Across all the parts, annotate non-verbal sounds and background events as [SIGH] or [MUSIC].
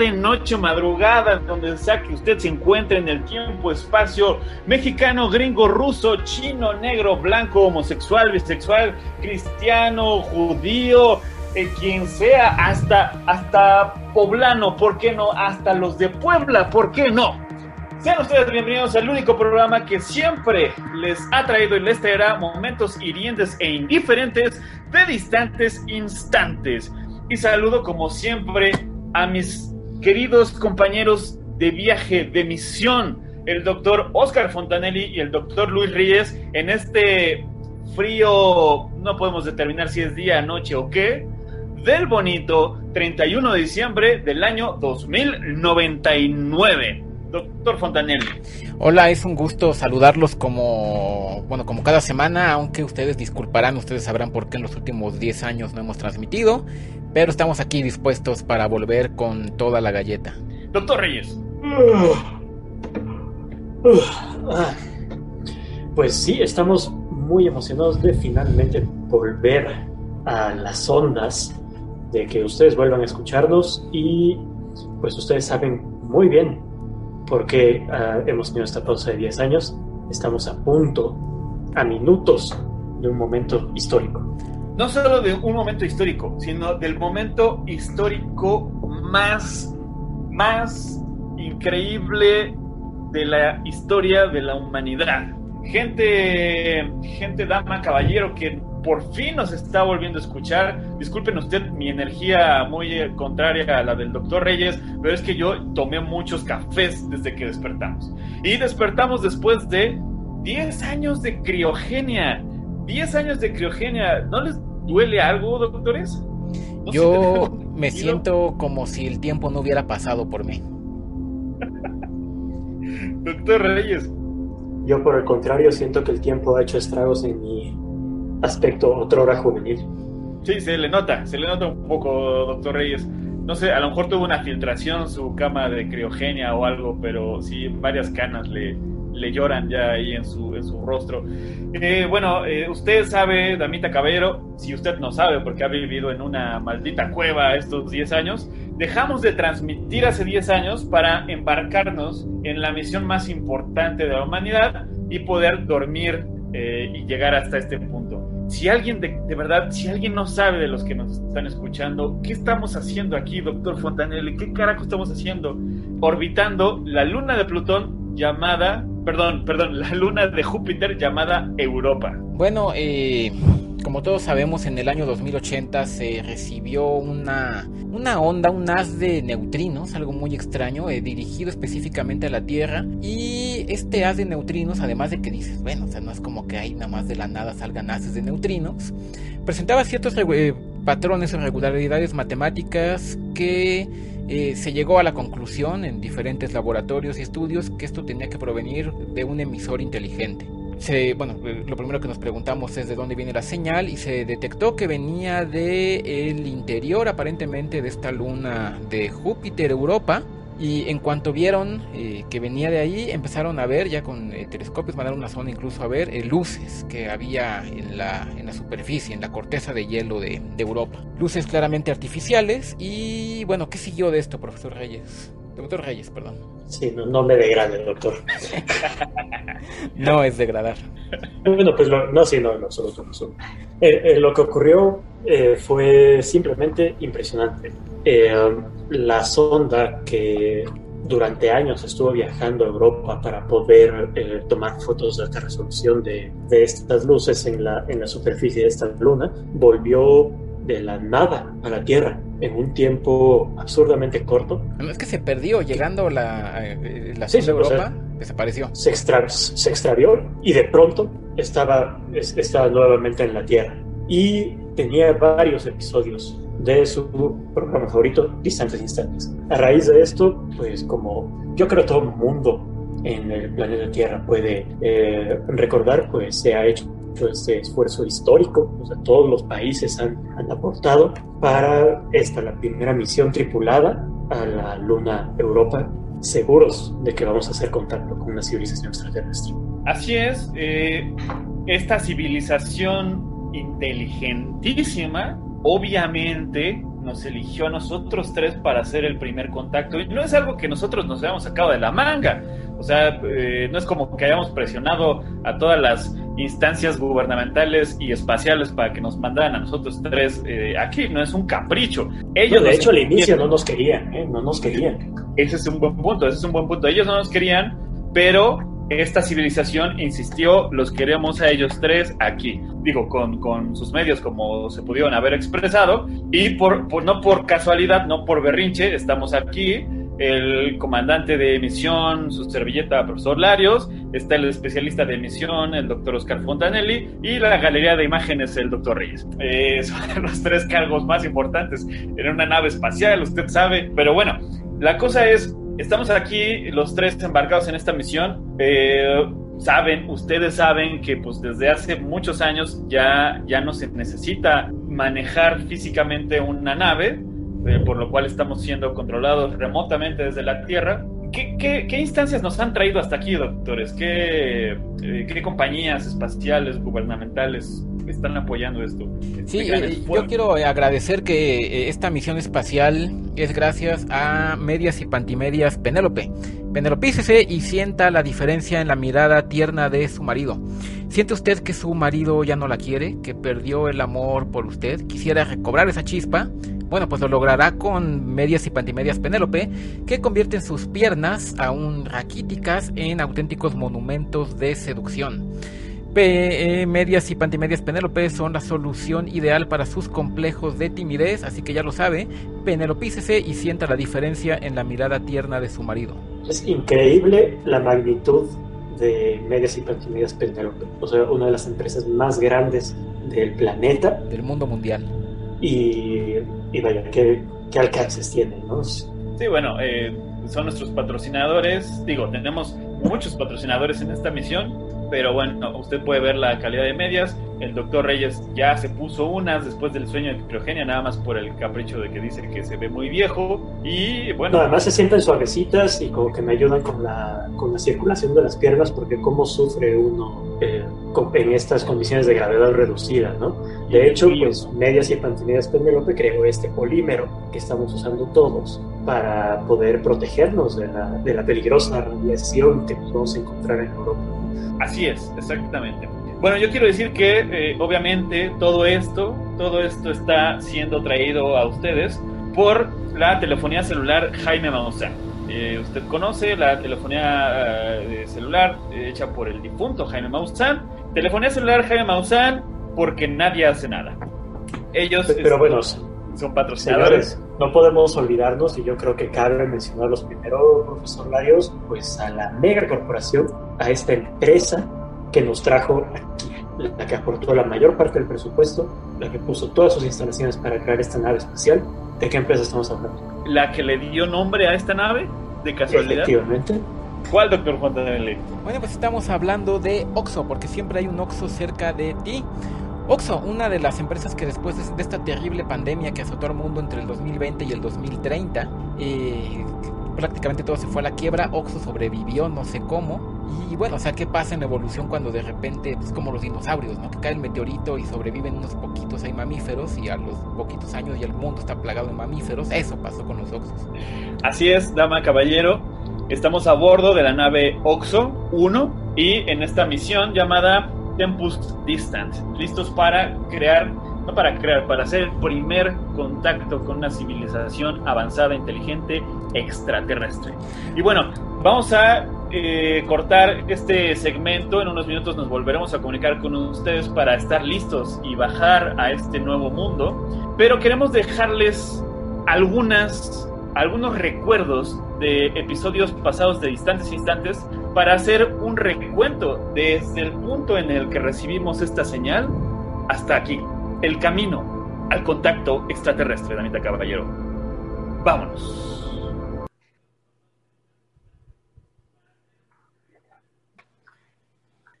Tarde, noche, madrugada, donde sea que usted se encuentre en el tiempo, espacio mexicano, gringo, ruso, chino, negro, blanco, homosexual, bisexual, cristiano, judío, eh, quien sea, hasta, hasta poblano, ¿por qué no? Hasta los de Puebla, ¿por qué no? Sean ustedes bienvenidos al único programa que siempre les ha traído y les traerá momentos hirientes e indiferentes de distantes instantes. Y saludo como siempre a mis queridos compañeros de viaje, de misión, el doctor Oscar Fontanelli y el doctor Luis Reyes, en este frío, no podemos determinar si es día, noche o qué, del bonito 31 de diciembre del año 2099. Doctor Fontanelli. Hola, es un gusto saludarlos como, bueno, como cada semana, aunque ustedes disculparán, ustedes sabrán por qué en los últimos 10 años no hemos transmitido, pero estamos aquí dispuestos para volver con toda la galleta. Doctor Reyes. Ah, Pues sí, estamos muy emocionados de finalmente volver a las ondas, de que ustedes vuelvan a escucharnos y pues ustedes saben muy bien por qué ah, hemos tenido esta pausa de 10 años. Estamos a punto, a minutos de un momento histórico. no solo de un momento histórico, sino del momento histórico más, más increíble de la historia de la humanidad. Gente, gente, dama, caballero, que por fin nos está volviendo a escuchar. Disculpen usted mi energía muy eh, contraria a la del doctor Reyes, pero es que yo tomé muchos cafés desde que despertamos. Y despertamos después de 10 años de criogenia. 10 años de criogenia. ¿No les duele algo, doctores? ¿No Yo me siento como si el tiempo no hubiera pasado por mí. [LAUGHS] Doctor Reyes, Yo por el contrario siento que el tiempo ha hecho estragos en mi aspecto otrora juvenil. sí, se le nota, se le nota un poco, doctor Reyes. No sé, a lo mejor tuvo una filtración su cama de criogenia o algo, pero sí, varias canas le, le lloran ya ahí en su, en su rostro. Eh, bueno, eh, usted sabe, Damita Caballero, si usted no sabe porque ha vivido en una maldita cueva estos 10 años, dejamos de transmitir hace 10 años para embarcarnos en la misión más importante de la humanidad y poder dormir eh, y llegar hasta este punto. Si alguien de, de verdad, si alguien no sabe de los que nos están escuchando, ¿qué estamos haciendo aquí, doctor Fontanelli? ¿Qué carajo estamos haciendo? Orbitando la luna de Plutón llamada, perdón, perdón, la luna de Júpiter llamada Europa. Bueno, eh, como todos sabemos, en el año 2080 se recibió una, una onda, un haz de neutrinos, algo muy extraño, eh, dirigido específicamente a la Tierra. Y este haz de neutrinos, además de que dices, bueno, o sea, no es como que ahí nada más de la nada salgan haces de neutrinos, presentaba ciertos eh, patrones o regularidades matemáticas que eh, se llegó a la conclusión en diferentes laboratorios y estudios que esto tenía que provenir de un emisor inteligente. Se, bueno, eh, lo primero que nos preguntamos es de dónde viene la señal y se detectó que venía de el interior aparentemente de esta luna de Júpiter Europa y en cuanto vieron eh, que venía de ahí empezaron a ver ya con eh, telescopios mandaron una zona incluso a ver luces que había en la, en la superficie, en la corteza de hielo de, de Europa. Luces claramente artificiales y bueno, ¿qué siguió de esto, profesor Reyes? Doctor Reyes, perdón. Sí, no, no me degrade, doctor. [LAUGHS] No es degradar. Bueno, pues lo- no, sí, no, en absoluto. en absoluto. Eh, eh, lo que ocurrió eh, fue simplemente impresionante. Eh, la sonda que durante años estuvo viajando a Europa para poder eh, tomar fotos de alta resolución de, de estas luces en la, en la superficie de esta luna, volvió de la nada a la Tierra en un tiempo absurdamente corto. No, es que se perdió llegando a la, eh, la Sí, o sea, Europa. desapareció. Se, extra, se extravió y de pronto estaba, estaba nuevamente en la Tierra. Y tenía varios episodios de su programa favorito, Distantes Instantes. A raíz de esto, pues como yo creo todo el mundo en el planeta Tierra puede eh, recordar, pues se ha hecho este esfuerzo histórico, o sea, todos los países han, han, aportado para esta, la primera misión tripulada a la Luna Europa, seguros de que vamos a hacer contacto con una civilización extraterrestre. Así es, eh, esta civilización inteligentísima, obviamente nos eligió a nosotros tres para hacer el primer contacto y no es algo que nosotros nos hayamos sacado de la manga. O sea, eh, no es como que hayamos presionado a todas las instancias gubernamentales y espaciales para que nos mandaran a nosotros tres eh, aquí, no es un capricho. Ellos, de hecho, al inicio no nos querían, ¿eh? no nos querían. Ese es un buen punto, ese es un buen punto. Ellos no nos querían, pero esta civilización insistió, los queremos a ellos tres aquí. Digo, con, con sus medios como se pudieron haber expresado, y por, por, no por casualidad, no por berrinche, estamos aquí el comandante de emisión, su servilleta, profesor Larios, está el especialista de emisión, el doctor Oscar Fontanelli, y la galería de imágenes, el doctor Reyes. Eh, [LAUGHS] son los tres cargos más importantes en una nave espacial, usted sabe. Pero bueno, la cosa es, estamos aquí los tres embarcados en esta misión. Eh, saben, ustedes saben que pues desde hace muchos años ya, ya no se necesita manejar físicamente una nave, eh, por lo cual estamos siendo controlados remotamente desde la Tierra. ¿Qué, qué, qué instancias nos han traído hasta aquí, doctores? ¿Qué, eh, qué compañías espaciales, gubernamentales están apoyando esto? Sí, eh, yo quiero agradecer que esta misión espacial es gracias a Medias y Pantimedias Penélope. Penélope y sienta la diferencia en la mirada tierna de su marido. ¿Siente usted que su marido ya no la quiere, que perdió el amor por usted? ¿Quisiera recobrar esa chispa? Bueno, pues lo logrará con medias y pantimedias Penélope, que convierten sus piernas, aún raquíticas, en auténticos monumentos de seducción. P eh, medias y pantimedias Penélope son la solución ideal para sus complejos de timidez, así que ya lo sabe, penelopícese y sienta la diferencia en la mirada tierna de su marido. Es increíble la magnitud de medias y pantimedias Penélope, o sea, una de las empresas más grandes del planeta. Del mundo mundial y, y vaya, ¿qué, ¿qué, alcances tiene, ¿no? Sí, bueno, eh, son nuestros patrocinadores. Digo, tenemos muchos patrocinadores en esta misión, pero bueno, usted puede ver la calidad de medias. El doctor Reyes ya se puso unas después del sueño de criogenia, nada más por el capricho de que dice que se ve muy viejo. Y bueno. No, además se sienten suavecitas y como que me ayudan con la, con la circulación de las piernas, porque cómo sufre uno eh, en estas condiciones de gravedad reducida, ¿no? De hecho, pues Medias y Pantineas Penélope creó este polímero que estamos usando todos para poder protegernos de la, de la peligrosa radiación que nos vamos a encontrar en Europa. Así es, exactamente. Bueno, yo quiero decir que eh, obviamente todo esto, todo esto está siendo traído a ustedes por la telefonía celular Jaime Maussan. Eh, usted conoce la telefonía eh, celular hecha por el difunto Jaime Maussan. Telefonía celular Jaime Maussan porque nadie hace nada. Ellos pero bueno, son patrocinadores. no podemos olvidarnos, y yo creo que cabe mencionarlos primero, profesor Larios, pues a la mega corporación, a esta empresa que nos trajo aquí, la que aportó la mayor parte del presupuesto, la que puso todas sus instalaciones para crear esta nave espacial. ¿De qué empresa estamos hablando? ¿La que le dio nombre a esta nave? ¿De casualidad? Efectivamente. ¿Cuál, doctor Fontanelli? Bueno, pues estamos hablando de Oxo, porque siempre hay un Oxo cerca de ti. Oxo, una de las empresas que después de esta terrible pandemia que azotó al mundo entre el 2020 y el 2030, eh, prácticamente todo se fue a la quiebra, Oxo sobrevivió, no sé cómo. Y bueno, o sea, ¿qué pasa en la evolución cuando de repente, pues como los dinosaurios, ¿no? Que cae el meteorito y sobreviven unos poquitos, hay mamíferos y a los poquitos años y el mundo está plagado de mamíferos. Eso pasó con los Oxos. Así es, dama caballero. Estamos a bordo de la nave Oxo 1 y en esta misión llamada Tempus Distant, listos para crear, no para crear, para hacer el primer contacto con una civilización avanzada, inteligente, extraterrestre. Y bueno, vamos a eh, cortar este segmento, en unos minutos nos volveremos a comunicar con ustedes para estar listos y bajar a este nuevo mundo, pero queremos dejarles algunas algunos recuerdos de episodios pasados de distantes instantes para hacer un recuento desde el punto en el que recibimos esta señal hasta aquí, el camino al contacto extraterrestre, Damita Caballero. Vámonos.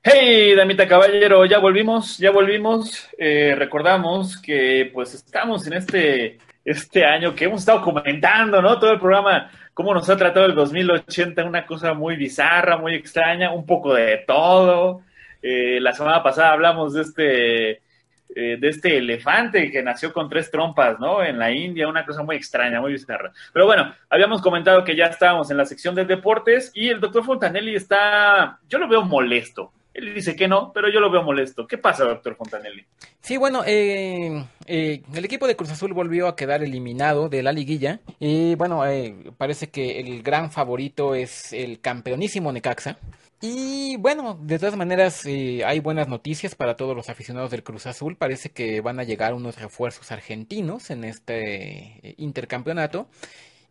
Hey, Damita Caballero, ya volvimos, ya volvimos. Eh, recordamos que pues estamos en este, este año que hemos estado comentando, ¿no? Todo el programa, cómo nos ha tratado el 2080, una cosa muy bizarra, muy extraña, un poco de todo. Eh, la semana pasada hablamos de este, eh, de este elefante que nació con tres trompas, ¿no? En la India, una cosa muy extraña, muy bizarra. Pero bueno, habíamos comentado que ya estábamos en la sección de deportes y el doctor Fontanelli está, yo lo veo molesto él dice que no, pero yo lo veo molesto. ¿Qué pasa, doctor Fontanelli? Sí, bueno, eh, eh, el equipo de Cruz Azul volvió a quedar eliminado de la liguilla. Y bueno, eh, parece que el gran favorito es el campeonísimo Necaxa. Y bueno, de todas maneras hay buenas noticias para todos los aficionados del Cruz Azul. Parece que van a llegar unos refuerzos argentinos en este intercampeonato.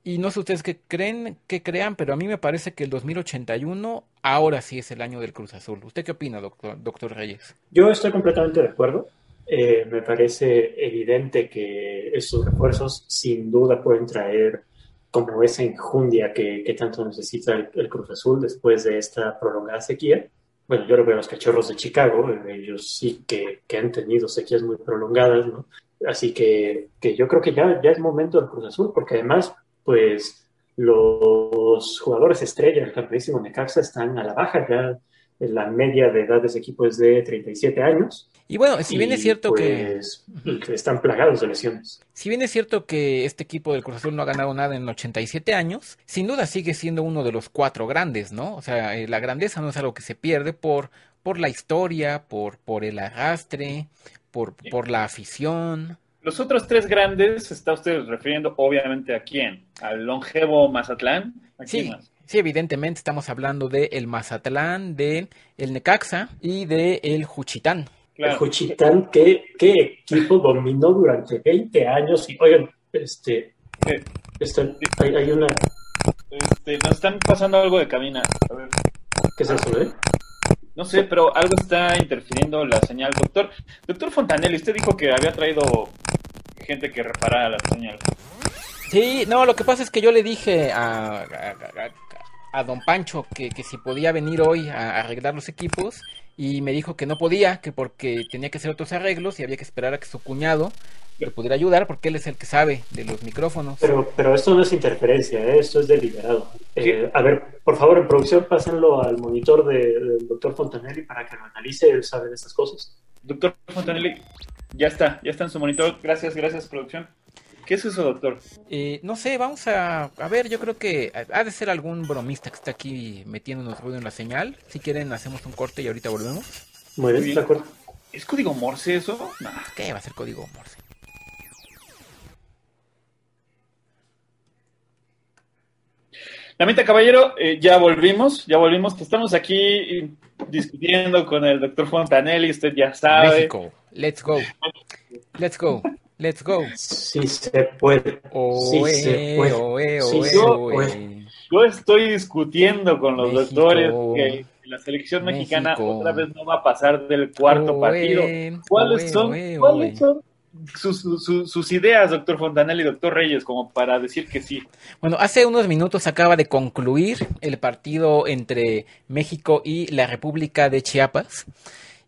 Y no sé ustedes qué creen, qué crean, pero a mí me parece que el 2081 ahora sí es el año del Cruz Azul. ¿Usted qué opina, doctor, doctor Reyes? Yo estoy completamente de acuerdo. Eh, me parece evidente que esos refuerzos sin duda pueden traer como esa enjundia que, que tanto necesita el, Cruz Azul después de esta prolongada sequía. Bueno, yo lo veo los cachorros de Chicago, ellos sí que, que han tenido sequías muy prolongadas, ¿no? Así que, que yo creo que ya, ya es momento del Cruz Azul, porque además pues los jugadores estrella del campeonísimo Necaxa están a la baja, ya la media de edad de ese equipo es de 37 años. Y bueno, si bien es cierto pues, que... Están plagados de lesiones. Si bien es cierto que este equipo del Cruz Azul no ha ganado nada en 87 años, sin duda sigue siendo uno de los cuatro grandes, ¿no? O sea, eh, la grandeza no es algo que se pierde por, por la historia, por, por el arrastre, por, por la afición. Los otros tres grandes, ¿está usted refiriendo obviamente a quién? ¿Al longevo Mazatlán? sí, sí, evidentemente estamos hablando de el Mazatlán, de el Necaxa y de el Juchitán. El Juchitán, ¿qué, equipo dominó durante 20 años? Y oigan, este, hay, una... Este, nos están pasando algo de cabina. A ver. ¿Qué es eso, eh? No sé, pero algo está interfiriendo la señal. Doctor, doctor Fontanelli, usted dijo que había traído gente que reparara la señal. Sí, no, lo que pasa es que yo le dije a, a, don Pancho que, que, si podía venir hoy a arreglar los equipos y me dijo que no podía, que porque tenía que hacer otros arreglos y había que esperar a que su cuñado le pudiera ayudar porque él es el que sabe de los micrófonos. Pero, pero esto no es interferencia, ¿eh? esto es deliberado. Eh, a ver, por favor, en producción, pásenlo al monitor del doctor Fontanelli para que lo analice, él sabe de estas cosas. Doctor Fontanelli, ya está, ya está en su monitor. Gracias, gracias, producción. ¿Qué es eso, doctor? Eh, no sé, vamos a, a ver, yo creo que ha de ser algún bromista que está aquí metiéndonos ruido en la señal. Si quieren, hacemos un corte y ahorita volvemos. Muy bien, de acuerdo. ¿Es código Morse eso? No, ¿qué va a ser código Morse? Lamenta Caballero, eh, ya volvimos, ya volvimos. Estamos aquí discutiendo con el doctor Fontanelli, usted ya sabe. México, let's go. Let's go. Let's go. Sí se puede. sí se puede. yo, estoy discutiendo con los doctores que la selección mexicana otra vez no va a pasar del cuarto partido. ¿Cuáles son, ¿cuáles son sus, ideas, doctor Fontanelli y doctor Reyes, como para decir que sí. Bueno, hace unos minutos acaba de concluir el partido entre México y la República de Chiapas.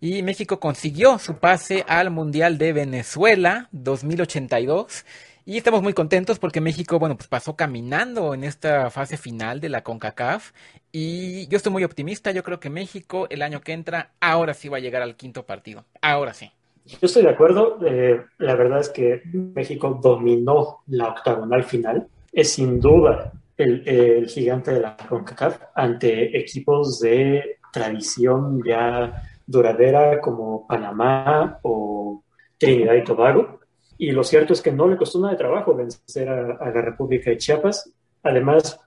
Y México consiguió su pase al Mundial de Venezuela 2082. Y estamos muy contentos porque México, bueno, pues pasó caminando en esta fase final de la CONCACAF. Y yo estoy muy optimista. Yo creo que México el año que entra, ahora sí va a llegar al quinto partido. Ahora sí. Yo estoy de acuerdo. Eh, la verdad es que México dominó la octagonal final. Es sin duda el, gigante de la CONCACAF ante equipos de tradición ya duradera como Panamá o Trinidad y Tobago. Y lo cierto es que no le costó nada de trabajo vencer a, a la República de Chiapas. Además,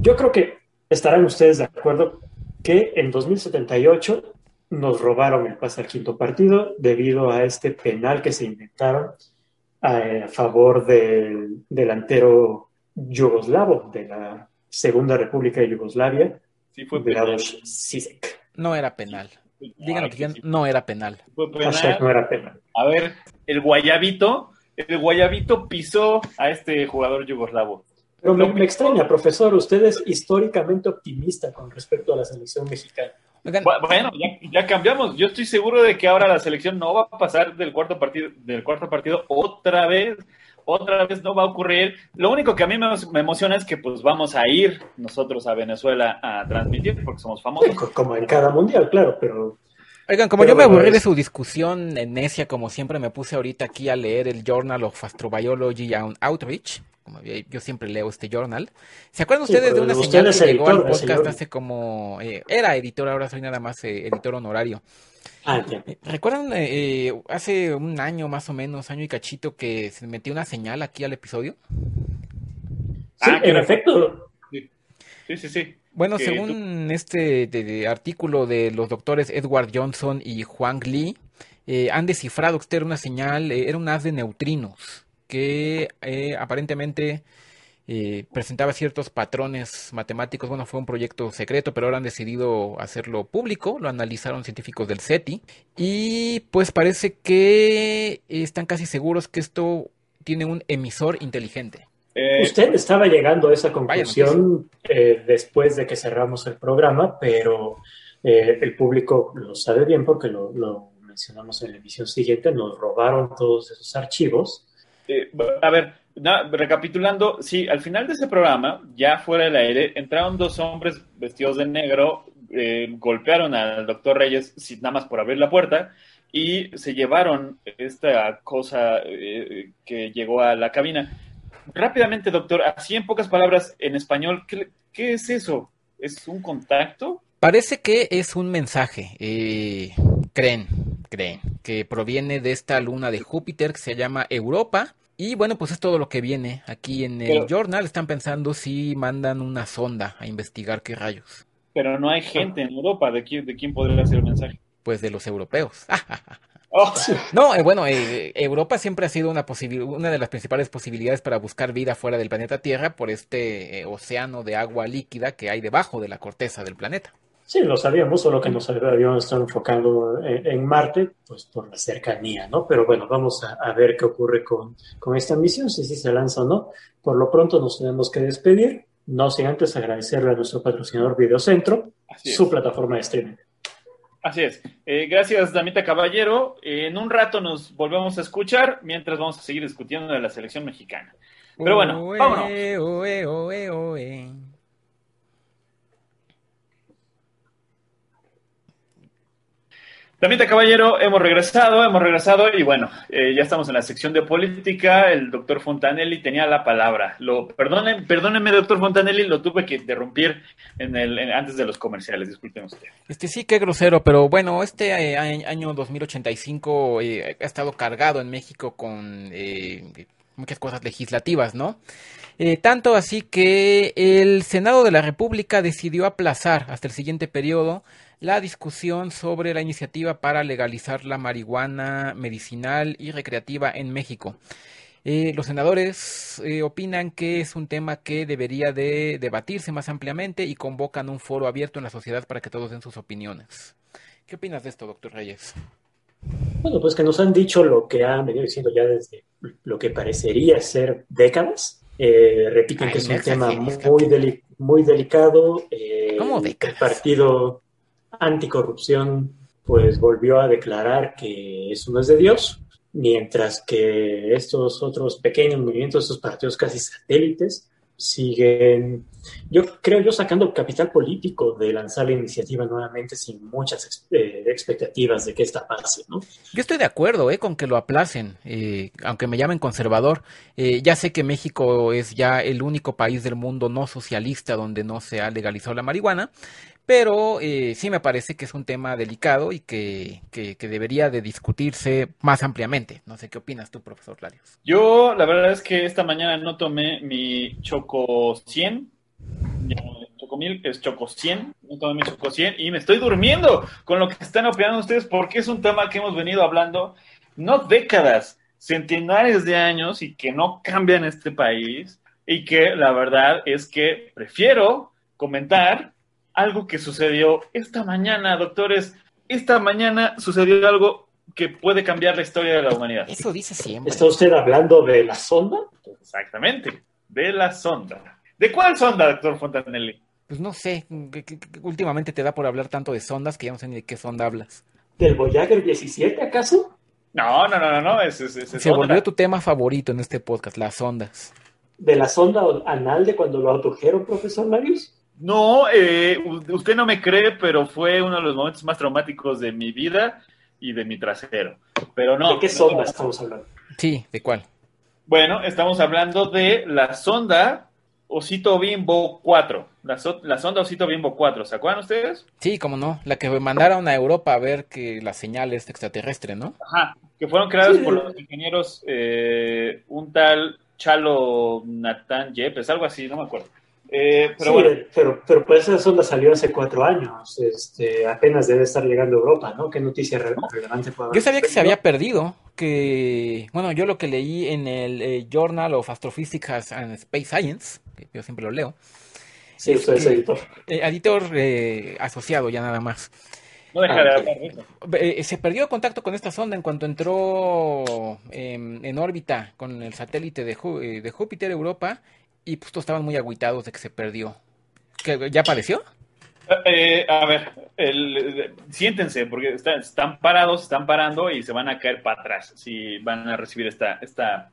yo creo que estarán ustedes de acuerdo que en 2078 nos robaron el pase al quinto partido debido a este penal que se inventaron a, favor del delantero yugoslavo de la Segunda República de Yugoslavia, Sí fue penal. No era penal. Díganos que no era penal. Fue penal. no era penal. A ver, el Guayabito, el Guayabito pisó a este jugador yugoslavo. Pero me, extraña, profesor, usted es históricamente optimista con respecto a la selección mexicana. Bueno, ya, cambiamos. Yo estoy seguro de que ahora la selección no va a pasar del cuarto partido, del cuarto partido otra vez. Otra vez no va a ocurrir. Lo único que a mí me, emociona es que pues vamos a ir nosotros a Venezuela a transmitir porque somos famosos. como en cada mundial, claro, pero Oigan, como yo me aburrí de su discusión en necia, como siempre me puse ahorita aquí a leer el Journal of Astrobiology and Outreach, como yo siempre leo este journal. ¿Se acuerdan ustedes de una señal que llegó al podcast hace como... Eh, era editor, ahora soy nada más eh, editor honorario. Ah, eh, ¿Recuerdan hace un año más o menos, año y cachito, que se metió una señal aquí al episodio? Sí, ah, en efecto. Sí, sí, sí. Bueno, según este artículo de los doctores Edward Johnson y Juan Lee, eh, han descifrado que era una señal, eh, era un haz de neutrinos que eh, presentaba ciertos patrones matemáticos. Bueno, fue un proyecto secreto, pero ahora han decidido hacerlo público. Lo analizaron científicos del SETI. Y pues parece que están casi seguros que esto tiene un emisor inteligente. Eh, Usted estaba llegando a esa conclusión eh, después de que cerramos el programa, pero eh, el público lo sabe bien porque lo, mencionamos en la emisión siguiente, nos robaron todos esos archivos. a ver, recapitulando, sí, al final de ese programa, ya fuera del aire, entraron dos hombres vestidos de negro, golpearon al doctor Reyes nada más por abrir la puerta y se llevaron esta cosa que llegó a la cabina rápidamente, doctor, así en pocas palabras en español, ¿qué, es eso? ¿Es un contacto? Parece que es un mensaje. Eh, creen, creen, que proviene de esta luna de Júpiter que se llama Europa. Y bueno, pues es todo lo que viene aquí en el journal. Están pensando si mandan una sonda a investigar qué rayos. Pero no hay gente en Europa. ¿De quién, de quién podría ser el mensaje? Pues de los europeos. [LAUGHS] Oh. No, eh, bueno, eh, Europa siempre ha sido una, una de las principales posibilidades para buscar vida fuera del planeta Tierra por este eh, océano de agua líquida que hay debajo de la corteza del planeta. Sí, lo sabíamos, solo que nos habíamos estado enfocando en, Marte, pues por la cercanía, ¿no? Pero bueno, vamos a, ver qué ocurre con, con, esta misión, si sí se lanza o no. Por lo pronto nos tenemos que despedir, no sin antes agradecerle a nuestro patrocinador Videocentro, su plataforma de streaming. Así es. Eh, gracias, Damita Caballero. en un rato nos volvemos a escuchar mientras vamos a seguir discutiendo de la selección mexicana. Pero bueno, vámonos. También, caballero, hemos regresado, hemos regresado y bueno, eh, ya estamos en la sección de política. El doctor Fontanelli tenía la palabra. Lo, perdónenme, doctor Fontanelli, lo tuve que interrumpir en el, antes de los comerciales, disculpen. Este sí, qué grosero, pero bueno, este eh, año 2085 eh, ha estado cargado en México con muchas cosas legislativas, ¿no? tanto así que el Senado de la República decidió aplazar hasta el siguiente periodo la discusión sobre la iniciativa para legalizar la marihuana medicinal y recreativa en México. Eh, los senadores eh, opinan que es un tema que debería de debatirse más ampliamente y convocan un foro abierto en la sociedad para que todos den sus opiniones. ¿Qué opinas de esto, doctor Reyes? Bueno, pues que nos han dicho lo que han venido diciendo ya desde lo que parecería ser décadas. Eh, repiten que es un tema muy, muy delicado. ¿Cómo décadas? El partido anticorrupción pues volvió a declarar que eso no es de Dios, mientras que estos otros pequeños movimientos, estos partidos casi satélites, siguen, yo creo yo, sacando capital político de lanzar la iniciativa nuevamente sin muchas eh, expectativas de que esta pase, ¿no? Yo estoy de acuerdo eh, con que lo aplacen, eh, aunque me llamen conservador. ya sé que México es ya el único país del mundo no socialista donde no se ha legalizado la marihuana, pero eh, sí me parece que es un tema delicado y que, debería de discutirse más ampliamente. No sé qué opinas tú, profesor Larios. Yo, la verdad es que esta mañana no tomé mi Choco 100, Chocomil, que es Choco 100, no tomé mi Choco 100 y me estoy durmiendo con lo que están opinando ustedes porque es un tema que hemos venido hablando no décadas, centenares de años y que no cambia en este país y que la verdad es que prefiero comentar algo que sucedió esta mañana, doctores. Esta mañana sucedió algo que puede cambiar la historia de la humanidad. Eso dice siempre. ¿Está usted hablando de la sonda? Exactamente, de la sonda. ¿De cuál sonda, doctor Fontanelli? Pues no sé, últimamente te da por hablar tanto de sondas que ya no sé ni de qué sonda hablas. ¿Del Voyager 17 acaso? No, no, no, no, no, es, es, es- es Se otra. volvió tu tema favorito en este podcast, las ondas. ¿De la sonda anal de cuando lo abdujeron, profesor Larios? No, eh, usted no me cree, pero fue uno de los momentos más traumáticos de mi vida y de mi trasero. Pero no. ¿De qué no, sonda no. estamos hablando? Sí, ¿de cuál? Bueno, estamos hablando de la sonda Osito Bimbo 4. La, so- la sonda Osito Bimbo 4. ¿Se acuerdan ustedes? Sí, cómo no, la que mandaron a Europa a ver que la señal es extraterrestre, ¿no? Ajá. Que fueron creadas Sí. por los ingenieros, eh, un tal Chalo Natán Yepes, algo así, no me acuerdo. Eh, pero Sí, bueno, pero, pero pues esa sonda salió hace cuatro años. Este, apenas debe estar llegando a Europa, ¿no? ¿Qué noticia re- relevante puede haber? Yo sabía que se había perdido, que, bueno, yo lo que leí en el eh, Journal of Astrophysics and Space Science, que yo siempre lo leo, Sí, usted es editor. eh, editor eh, asociado ya nada más, no deja Ah, de ok. hablar de eso. Eh, se perdió contacto con esta sonda en cuanto entró em, en órbita con el satélite de, Ju- eh, de Júpiter Europa y pues todos estaban muy agüitados de que se perdió. ¿Que ¿Ya apareció? Eh, a ver, siéntense, porque están, parados, están parando y se van a caer para atrás si van a recibir esta, esta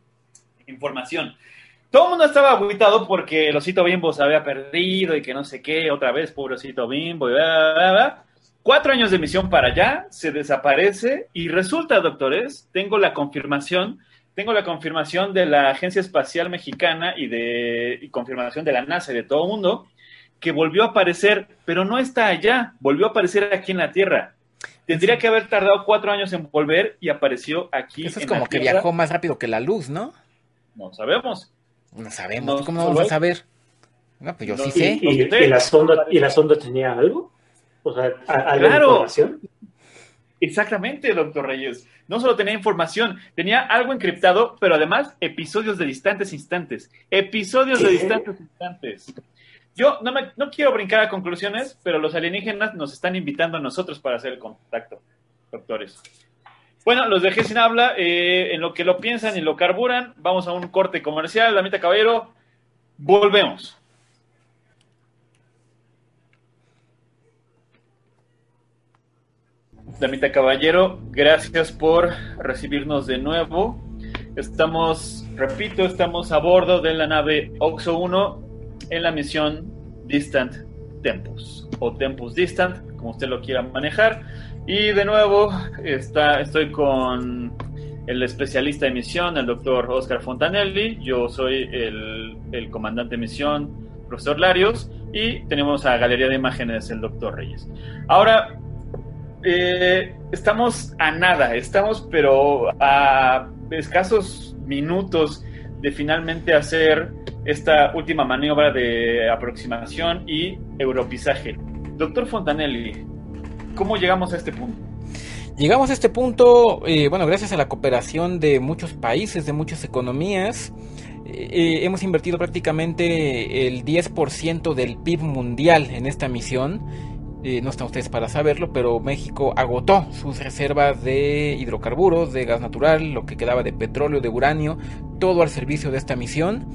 información. Todo el mundo estaba agüitado porque el osito bimbo se había perdido y que no sé qué, otra vez, pobre osito bimbo, y bla, bla, bla. Cuatro años de misión para allá, se desaparece y resulta, doctores, tengo la confirmación, tengo la confirmación de la Agencia Espacial Mexicana y de y confirmación de la NASA y de todo el mundo, que volvió a aparecer, pero no está allá, volvió a aparecer aquí en la Tierra. Tendría que haber tardado cuatro años en volver y apareció aquí. Eso es en como la que Tierra. viajó más rápido que la luz, ¿no? No sabemos. No sabemos, No, ¿cómo no vamos a saber? No, pues yo No, sí y- sé. ¿Y, la sonda, ¿Y la sonda tenía algo? O sea, ¿a- ¿algo de Claro. información? Exactamente, doctor Reyes. No solo tenía información, tenía algo encriptado, pero además episodios de distantes instantes. Episodios de distantes instantes. Yo no, me- no quiero brincar a conclusiones, pero los alienígenas nos están invitando a nosotros para hacer el contacto, doctores. Bueno, los dejé sin habla. eh, en lo que lo piensan y lo carburan, vamos a un corte comercial. Damita Caballero, volvemos. Damita Caballero, gracias por recibirnos de nuevo. Estamos, repito, estamos a bordo de la nave Oxo 1 en la misión Distant Tempus o Tempus Distant, como usted lo quiera manejar. Y de nuevo está, estoy con el especialista de misión, el doctor Oscar Fontanelli. Yo soy el, el comandante de misión, profesor Larios. Y tenemos a Galería de Imágenes, el doctor Reyes. Ahora, eh, estamos a nada, estamos pero a escasos minutos de finalmente hacer esta última maniobra de aproximación y europizaje. Doctor Fontanelli, ¿cómo llegamos a este punto? Llegamos a este punto, eh, bueno, gracias a la cooperación de muchos países, de muchas economías. eh, eh, hemos invertido prácticamente el 10% del PIB mundial en esta misión. Eh, no están ustedes para saberlo, pero México agotó sus reservas de hidrocarburos, de gas natural, lo que quedaba de petróleo, de uranio, todo al servicio de esta misión.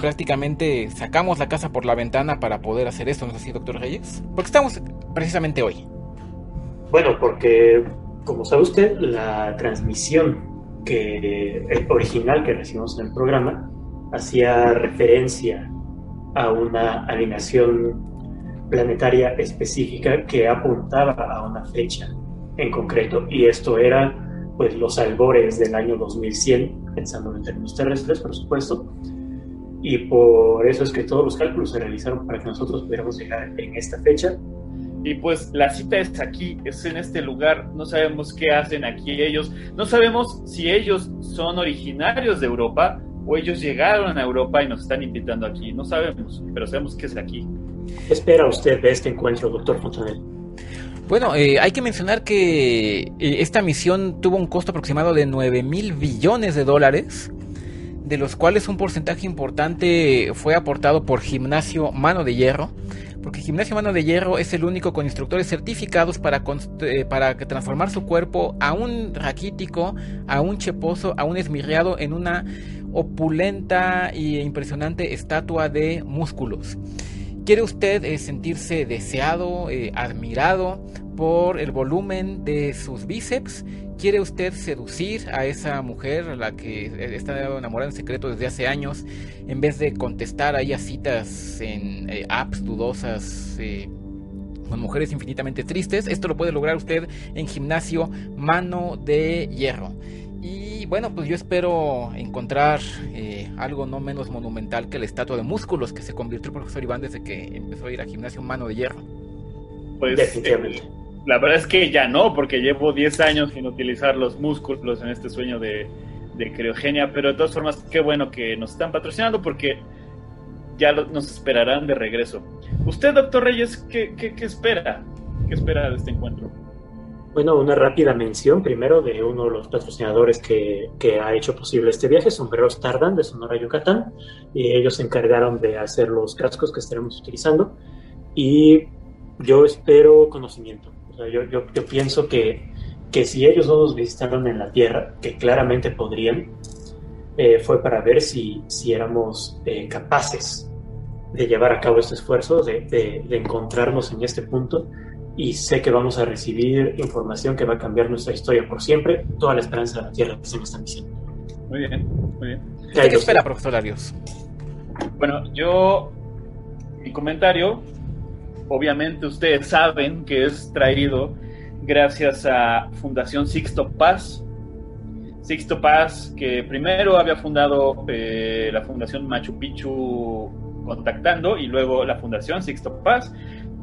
Prácticamente sacamos la casa por la ventana para poder hacer esto, ¿no es así, doctor Reyes? Porque estamos precisamente hoy. Bueno, porque, como sabe usted, la transmisión que, original que recibimos en el programa hacía referencia a una alineación planetaria específica que apuntaba a una fecha en concreto, y esto era pues los albores del año 2100, pensando en términos terrestres, por supuesto, y por eso es que todos los cálculos se realizaron para que nosotros pudiéramos llegar en esta fecha. Y pues la cita es aquí, es en este lugar, no sabemos qué hacen aquí ellos, no sabemos si ellos son originarios de Europa o ellos llegaron a Europa y nos están invitando aquí, no sabemos, pero sabemos que es aquí. ¿Qué espera usted de este encuentro, doctor Fontanel? Bueno, eh, hay que mencionar que eh, esta misión tuvo un costo aproximado de 9 mil billones de dólares, de los cuales un porcentaje importante fue aportado por Gimnasio Mano de Hierro, porque Gimnasio Mano de Hierro es el único con instructores certificados para, eh, para transformar su cuerpo a un raquítico, a un cheposo, a un esmirriado en una opulenta e impresionante estatua de músculos. ¿Quiere usted eh, sentirse deseado, eh, admirado por el volumen de sus bíceps? ¿Quiere usted seducir a esa mujer a la que está enamorada en secreto desde hace años en vez de contestar ahí a citas en eh, apps dudosas? con mujeres infinitamente tristes. Esto lo puede lograr usted en gimnasio mano de hierro. Y bueno, pues yo espero encontrar eh, algo no menos monumental que la estatua de músculos que se convirtió el profesor Iván desde que empezó a ir a gimnasio mano de hierro. Pues Definitivamente. Eh, la verdad es que ya no, porque llevo 10 años sin utilizar los músculos en este sueño de, de criogenia, pero de todas formas, qué bueno que nos están patrocinando porque ya nos esperarán de regreso. Usted, doctor Reyes, ¿qué, qué, qué espera? ¿Qué espera de este encuentro? Bueno, una rápida mención primero de uno de los patrocinadores que, que, ha hecho posible este viaje, Sombreros Tardan de Sonora, Yucatán, y ellos se encargaron de hacer los cascos que estaremos utilizando. Y yo espero conocimiento. O sea, yo, yo, yo, pienso que, que si ellos no nos visitaron en la Tierra, que claramente podrían, eh, fue para ver si, si éramos eh, capaces de llevar a cabo este esfuerzo, de, de, de encontrarnos en este punto y sé que vamos a recibir información que va a cambiar nuestra historia por siempre. Toda la esperanza de la Tierra que se me están diciendo. Muy bien, muy bien. ¿Qué, espera, profesor Arios? Bueno, yo, mi comentario, obviamente ustedes saben que es traído gracias a Fundación Sixto Paz. Sixto Paz, que primero había fundado eh, la Fundación Machu Picchu contactando y luego la Fundación Sixto Paz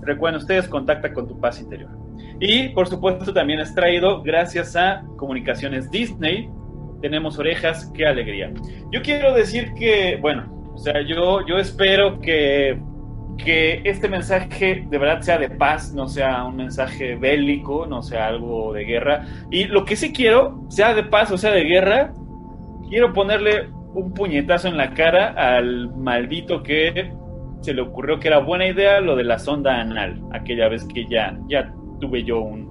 Recuerden ustedes, contacta con tu paz interior. Y por supuesto también es traído gracias a Comunicaciones Disney. Tenemos orejas, qué alegría. Yo quiero decir que, bueno, o sea, yo, yo espero que, que este mensaje de verdad sea de paz, no sea un mensaje bélico, no sea algo de guerra. Y lo que sí quiero, sea de paz o sea de guerra, quiero ponerle un puñetazo en la cara al maldito que se le ocurrió que era buena idea lo de la sonda anal, aquella vez que ya, ya tuve yo un,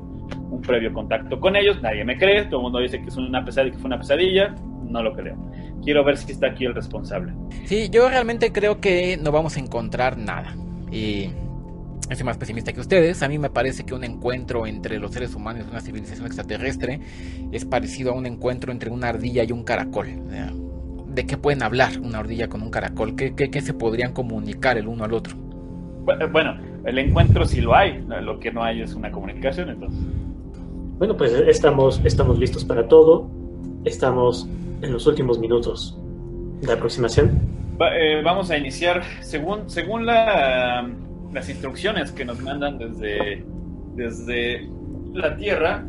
previo contacto con ellos, nadie me cree, todo el mundo dice que es una pesadilla, que fue una pesadilla, no lo creo. Quiero ver si está aquí el responsable. Sí, yo realmente creo que no vamos a encontrar nada. Y soy más pesimista que ustedes. A mí me parece que un encuentro entre los seres humanos y una civilización extraterrestre es parecido a un encuentro entre una ardilla y un caracol. ¿De qué pueden hablar una ardilla con un caracol? ¿Qué, qué, se podrían comunicar el uno al otro? Bueno, el encuentro sí lo hay, lo que no hay es una comunicación, entonces. Bueno, pues estamos, estamos listos para todo, estamos en los últimos minutos de aproximación. Eh, vamos a iniciar, según, según la, las instrucciones que nos mandan desde, desde la Tierra,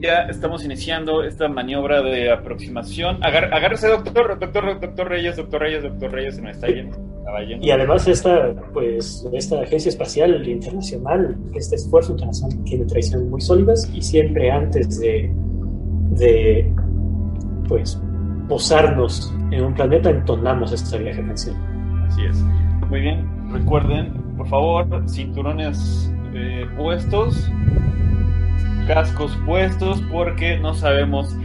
ya estamos iniciando esta maniobra de aproximación. agárrese, doctor, doctor, doctor Reyes, doctor Reyes, doctor Reyes, se me está yendo. Y además esta, pues, esta agencia espacial internacional, este esfuerzo internacional tiene tradiciones muy sólidas y siempre antes de, de pues, posarnos en un planeta entonamos esta viaje canción. Así es. Muy bien. Recuerden, por favor, cinturones eh, puestos cascos puestos porque no sabemos,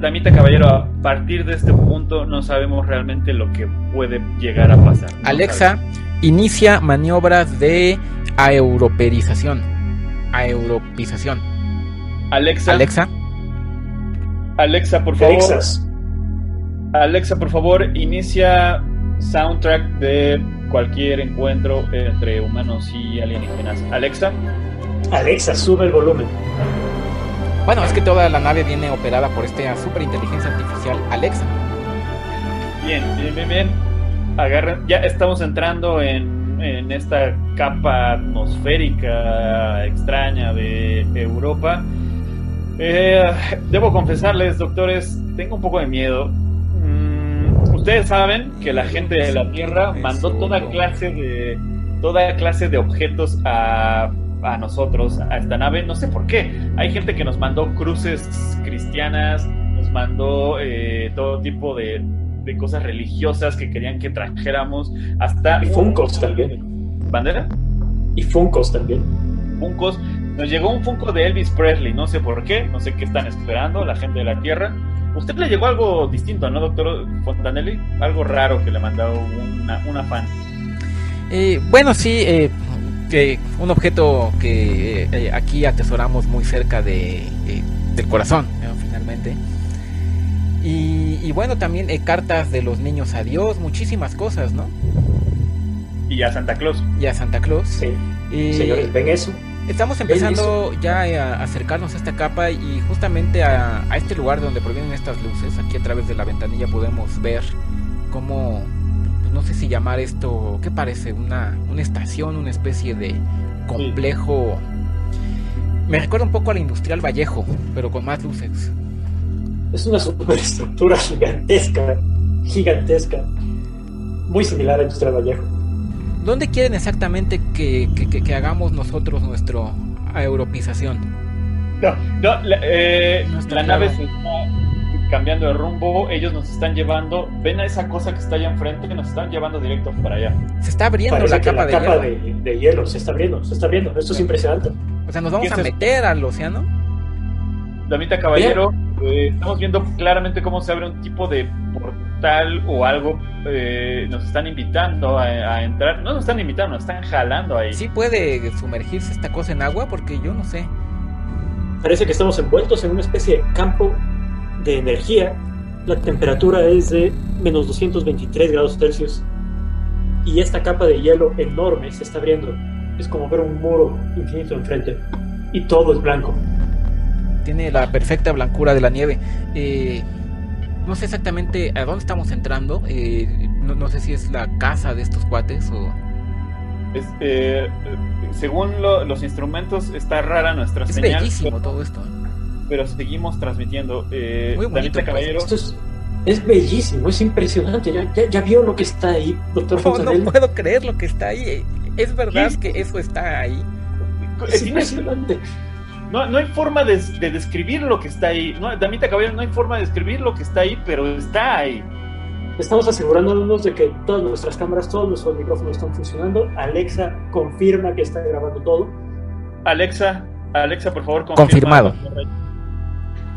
Damita Caballero, a partir de este punto no sabemos realmente lo que puede llegar a pasar. Alexa, inicia maniobras de aeuroperización. Aeuropización. Alexa. Alexa. Alexa, por favor. Alexa, por favor, inicia soundtrack de cualquier encuentro entre humanos y alienígenas. Alexa. Alexa, sube el volumen. Bueno, es que toda la nave viene operada por esta superinteligencia artificial Alexa. Bien, bien, bien, bien. Agarren, ya estamos entrando en, esta capa atmosférica extraña de Europa. Eh, debo confesarles, doctores, tengo un poco de miedo. Ustedes saben que la gente de la Tierra mandó toda clase de toda clase de objetos a a nosotros, a esta nave, no sé por qué. Hay gente que nos mandó cruces cristianas, nos mandó eh, todo tipo de, de cosas religiosas que querían que trajéramos, hasta... Y Funkos también. ¿Bandera? Y Funkos también. Funkos. Nos llegó un Funko de Elvis Presley, no sé por qué, no sé qué están esperando la gente de la Tierra. ¿Usted le llegó algo distinto, no, doctor Fontanelli? Algo raro que le mandó una, una fan. Eh, bueno, sí, eh, un objeto que eh, aquí atesoramos muy cerca de, del corazón, finalmente. Y, bueno, también cartas de los niños a Dios, muchísimas cosas, ¿no? Y a Santa Claus. Y a Santa Claus. Sí. Señores, ¿ven eso? Estamos empezando ya a acercarnos a esta capa y justamente a, a, este lugar donde provienen estas luces. Aquí a través de la ventanilla podemos ver cómo no sé si llamar esto, ¿qué parece? Una, una estación, una especie de complejo. Me recuerda un poco a la Industrial Vallejo, pero con más luces. Es una superestructura gigantesca, gigantesca, muy similar a la Industrial Vallejo. ¿Dónde quieren exactamente que, que, hagamos nosotros nuestra europeización? No, no, la, eh, la nave se cambiando de rumbo, ellos nos están llevando, ven a esa cosa que está allá enfrente, que nos están llevando directo para allá. Se está abriendo la capa, de, hielo. De, hielo. se está abriendo, se está abriendo, esto es impresionante. O sea, nos vamos a meter al océano. Damita Caballero, eh, estamos viendo claramente cómo se abre un tipo de portal o algo, eh, nos están invitando a, entrar, no nos están invitando, nos están jalando ahí. ¿Sí puede sumergirse esta cosa en agua? Porque yo no sé. Parece que estamos envueltos en una especie de campo de energía, la temperatura es de menos 223 grados Celsius y esta capa de hielo enorme se está abriendo. Es como ver un muro infinito enfrente y todo es blanco. Tiene la perfecta blancura de la nieve. Eh, no sé exactamente a dónde estamos entrando. Eh, no, sé si es la casa de estos cuates o... Eh, según los instrumentos está rara nuestra es señal. Es bellísimo todo esto pero seguimos transmitiendo. Eh, Muy bonito, pues. Caballero. Esto es, bellísimo, es impresionante. Ya, vio lo que está ahí, doctor No, no puedo creer lo que está ahí. Es verdad que eso está ahí. Es impresionante. No, no hay forma de, describir lo que está ahí. No, Damita Caballero, no hay forma de describir lo que está ahí, pero está ahí. Estamos asegurándonos de que todas nuestras cámaras, todos nuestros micrófonos están funcionando. Alexa confirma que está grabando todo. Alexa, Alexa, por favor, confirma. Confirmado.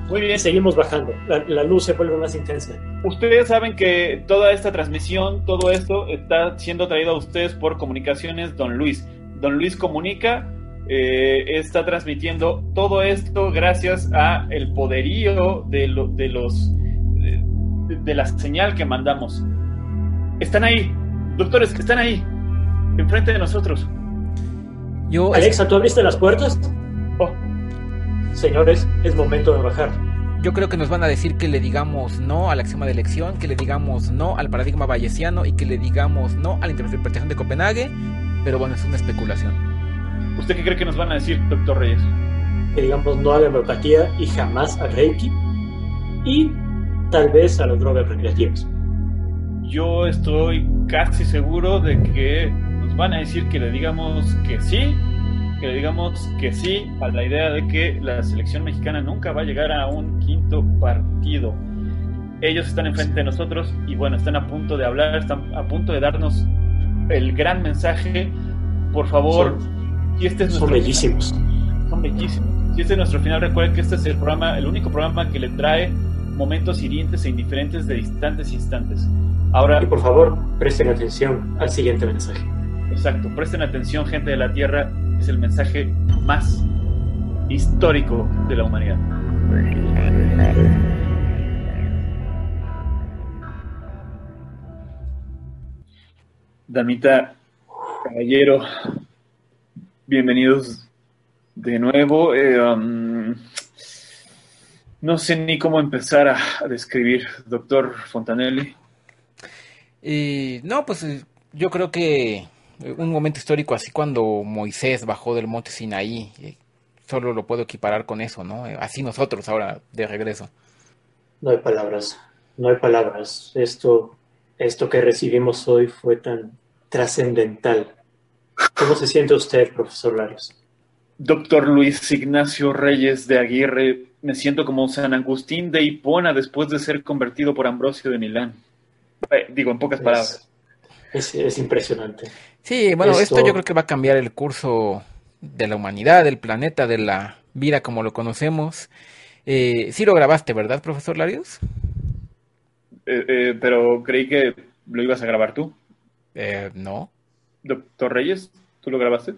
Muy bien. Seguimos bajando. La, luz se vuelve más intensa. Ustedes saben que toda esta transmisión, todo esto está siendo traído a ustedes por Comunicaciones Don Luis. Don Luis Comunica eh, está transmitiendo todo esto gracias a el poderío de, de los de, la señal que mandamos. Están ahí, doctores, están ahí, enfrente de nosotros. Yo, Alexa, ¿tú abriste las puertas? Oh. Señores, es momento de bajar. Yo creo que nos van a decir que le digamos no al axioma de elección, que le digamos no al paradigma bayesiano y que le digamos no a la interpretación de Copenhague, pero bueno, es una especulación. ¿Usted qué cree que nos van a decir, doctor Reyes? Que digamos no a la homeopatía y jamás a Reiki y tal vez a las drogas recreativas. Yo estoy casi seguro de que nos van a decir que le digamos que sí que digamos que sí a la idea de que la selección mexicana nunca va a llegar a un quinto partido. Ellos están enfrente de nosotros y bueno, están a punto de hablar, están a punto de darnos el gran mensaje. Por favor, y este es son bellísimos. son bellísimos. Si este es nuestro final, recuerden que este es el programa, el único programa que le trae momentos hirientes e indiferentes de distantes instantes. Ahora, y por favor, presten atención al siguiente mensaje. Exacto, presten atención, gente de la Tierra es el mensaje más histórico de la humanidad. Damita, caballero, bienvenidos de nuevo. Eh, um, no sé ni cómo empezar a, describir, doctor Fontanelli. Eh, no, pues eh, yo creo que un momento histórico así cuando Moisés bajó del monte Sinaí. Eh, solo lo puedo equiparar con eso, ¿no? Eh, así nosotros ahora de regreso. No hay palabras, no hay palabras. Esto, esto que recibimos hoy fue tan trascendental. ¿Cómo se siente usted, profesor Larios? Doctor Luis Ignacio Reyes de Aguirre, me siento como San Agustín de Hipona después de ser convertido por Ambrosio de Milán. Eh, digo, en pocas Es- palabras. Es, es impresionante. Sí, bueno, esto... Esto- yo creo que va a cambiar el curso de la humanidad, del planeta, de la vida como lo conocemos. Eh, sí lo grabaste, ¿verdad, profesor Larios? Eh, eh, pero creí que lo ibas a grabar tú. Eh, no. Doctor Reyes, ¿tú lo grabaste?